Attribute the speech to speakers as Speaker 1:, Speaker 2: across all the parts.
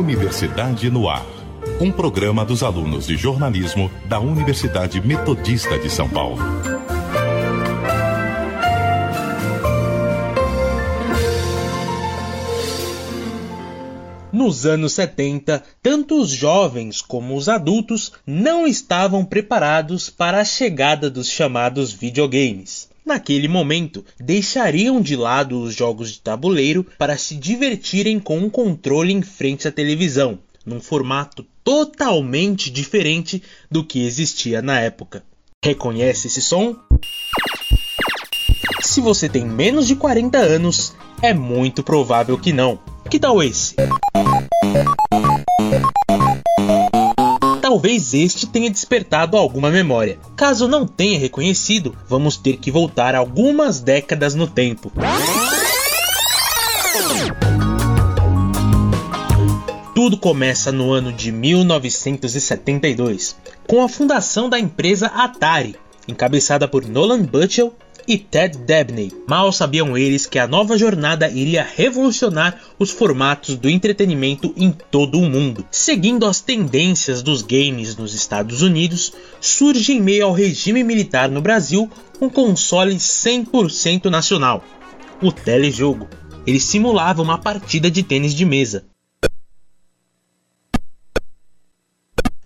Speaker 1: Universidade no Ar. Um programa dos alunos de jornalismo da Universidade Metodista de São Paulo.
Speaker 2: Nos anos 70, tanto os jovens como os adultos não estavam preparados para a chegada dos chamados videogames. Naquele momento, deixariam de lado os jogos de tabuleiro para se divertirem com um controle em frente à televisão, num formato totalmente diferente do que existia na época. Reconhece esse som? Se você tem menos de 40 anos, é muito provável que não. Que tal esse? Talvez este tenha despertado alguma memória. Caso não tenha reconhecido, vamos ter que voltar algumas décadas no tempo. Tudo começa no ano de 1972, com a fundação da empresa Atari, encabeçada por Nolan Butchell e Ted Dabney. Mal sabiam eles que a nova jornada iria revolucionar os formatos do entretenimento em todo o mundo. Seguindo as tendências dos games nos Estados Unidos, surge em meio ao regime militar no Brasil um console 100% nacional, o telejogo. Ele simulava uma partida de tênis de mesa.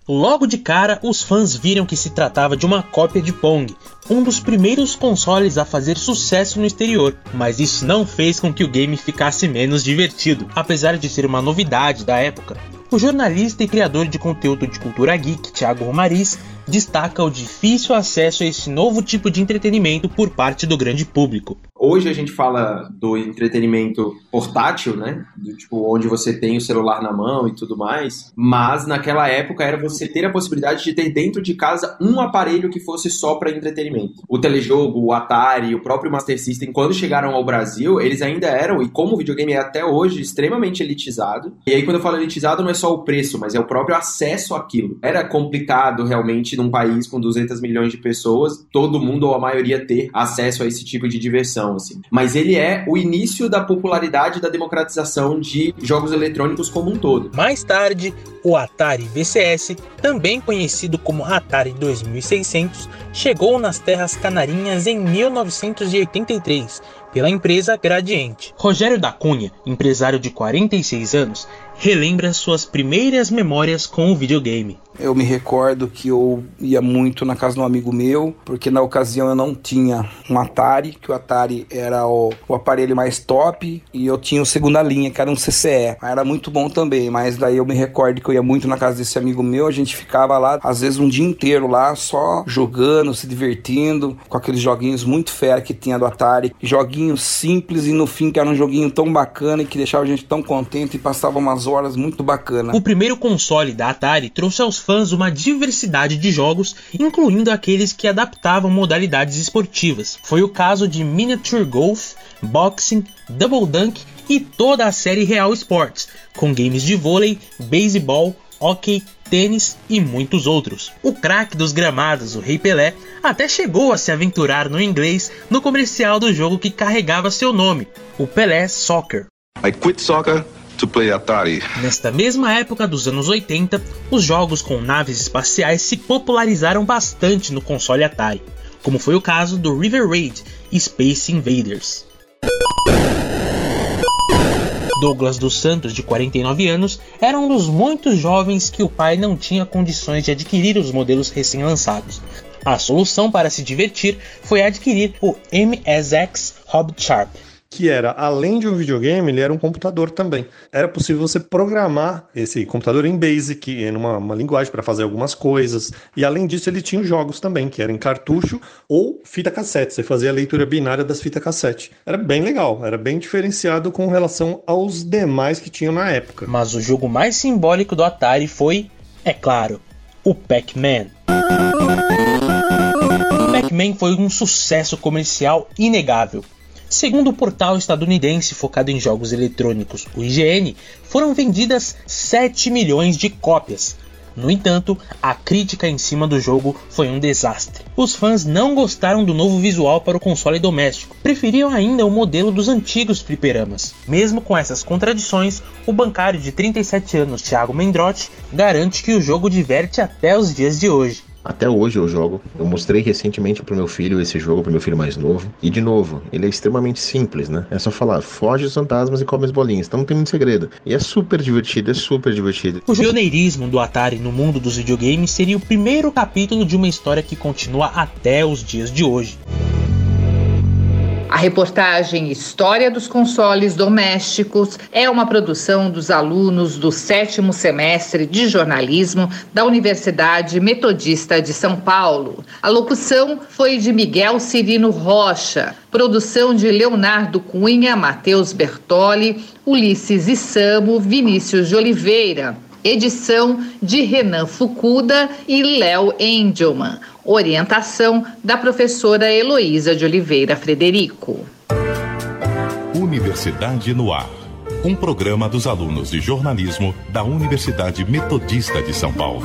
Speaker 2: Logo de cara, os fãs viram que se tratava de uma cópia de Pong, um dos primeiros consoles a fazer sucesso no exterior, mas isso não fez com que o game ficasse menos divertido, apesar de ser uma novidade da época. O jornalista e criador de conteúdo de cultura geek, Thiago Romariz, destaca o difícil acesso a esse novo tipo de entretenimento por parte do grande público.
Speaker 3: Hoje a gente fala do entretenimento portátil, né? Do, tipo, onde você tem o celular na mão e tudo mais. Mas naquela época era você ter a possibilidade de ter dentro de casa um aparelho que fosse só para entretenimento. O telejogo, o Atari, o próprio Master System, quando chegaram ao Brasil, eles ainda eram, e como o videogame é até hoje, extremamente elitizado. E aí, quando eu falo elitizado, não é só o preço, mas é o próprio acesso àquilo. Era complicado realmente num país com 200 milhões de pessoas, todo mundo ou a maioria ter acesso a esse tipo de diversão assim. Mas ele é o início da popularidade da democratização de jogos eletrônicos como um todo.
Speaker 2: Mais tarde, o Atari VCS, também conhecido como Atari 2600, chegou nas terras canarinhas em 1983 pela empresa Gradiente. Rogério da Cunha, empresário de 46 anos, relembra suas primeiras memórias com o videogame.
Speaker 4: Eu me recordo que eu ia muito na casa de um amigo meu, porque na ocasião eu não tinha um Atari, que o Atari era o, o aparelho mais top, e eu tinha o segunda linha, que era um CCE. Era muito bom também, mas daí eu me recordo que eu ia muito na casa desse amigo meu, a gente ficava lá, às vezes um dia inteiro lá, só jogando, se divertindo, com aqueles joguinhos muito fera que tinha do Atari, joguinhos simples e no fim que era um joguinho tão bacana e que deixava a gente tão contente e passava umas horas muito bacana.
Speaker 2: O primeiro console da Atari trouxe aos fãs uma diversidade de jogos, incluindo aqueles que adaptavam modalidades esportivas. Foi o caso de Miniature Golf, Boxing, Double Dunk e toda a série Real Sports, com games de vôlei, beisebol, hockey, tênis e muitos outros. O craque dos gramados, o Rei Pelé, até chegou a se aventurar no inglês no comercial do jogo que carregava seu nome, o Pelé Soccer.
Speaker 5: I quit soccer to play Atari.
Speaker 2: Nesta mesma época dos anos 80, os jogos com naves espaciais se popularizaram bastante no console Atari, como foi o caso do River Raid e Space Invaders. Douglas dos Santos, de 49 anos, era um dos muitos jovens que o pai não tinha condições de adquirir os modelos recém-lançados. A solução para se divertir foi adquirir o MSX Hobby Sharp,
Speaker 6: que era, além de um videogame, ele era um computador também. Era possível você programar esse computador em BASIC, em uma, uma linguagem para fazer algumas coisas. E além disso, ele tinha jogos também, que eram em cartucho ou fita cassete. Você fazia a leitura binária das fitas cassete. Era bem legal, era bem diferenciado com relação aos demais que tinham na época.
Speaker 2: Mas o jogo mais simbólico do Atari foi, é claro, o Pac-Man. Pac-Man foi um sucesso comercial inegável Segundo o portal estadunidense focado em jogos eletrônicos, o IGN, foram vendidas 7 milhões de cópias. No entanto, a crítica em cima do jogo foi um desastre. Os fãs não gostaram do novo visual para o console doméstico, preferiam ainda o modelo dos antigos fliperamas. Mesmo com essas contradições, o bancário de 37 anos Thiago Mendrotti garante que o jogo diverte até os dias de hoje.
Speaker 7: Até hoje eu jogo. Eu mostrei recentemente pro meu filho esse jogo, pro meu filho mais novo. E de novo, ele é extremamente simples, né? É só falar, foge dos fantasmas e come as bolinhas. Então não tem muito segredo. E é super divertido, é super divertido.
Speaker 2: O pioneirismo do Atari no mundo dos videogames seria o primeiro capítulo de uma história que continua até os dias de hoje.
Speaker 8: A reportagem História dos Consoles Domésticos é uma produção dos alunos do sétimo semestre de jornalismo da Universidade Metodista de São Paulo. A locução foi de Miguel Cirino Rocha, produção de Leonardo Cunha, Matheus Bertoli, Ulisses Isamo, Vinícius de Oliveira. Edição de Renan Fucuda e Léo Engelman. Orientação da professora Heloísa de Oliveira Frederico.
Speaker 1: Universidade no Ar. Um programa dos alunos de jornalismo da Universidade Metodista de São Paulo.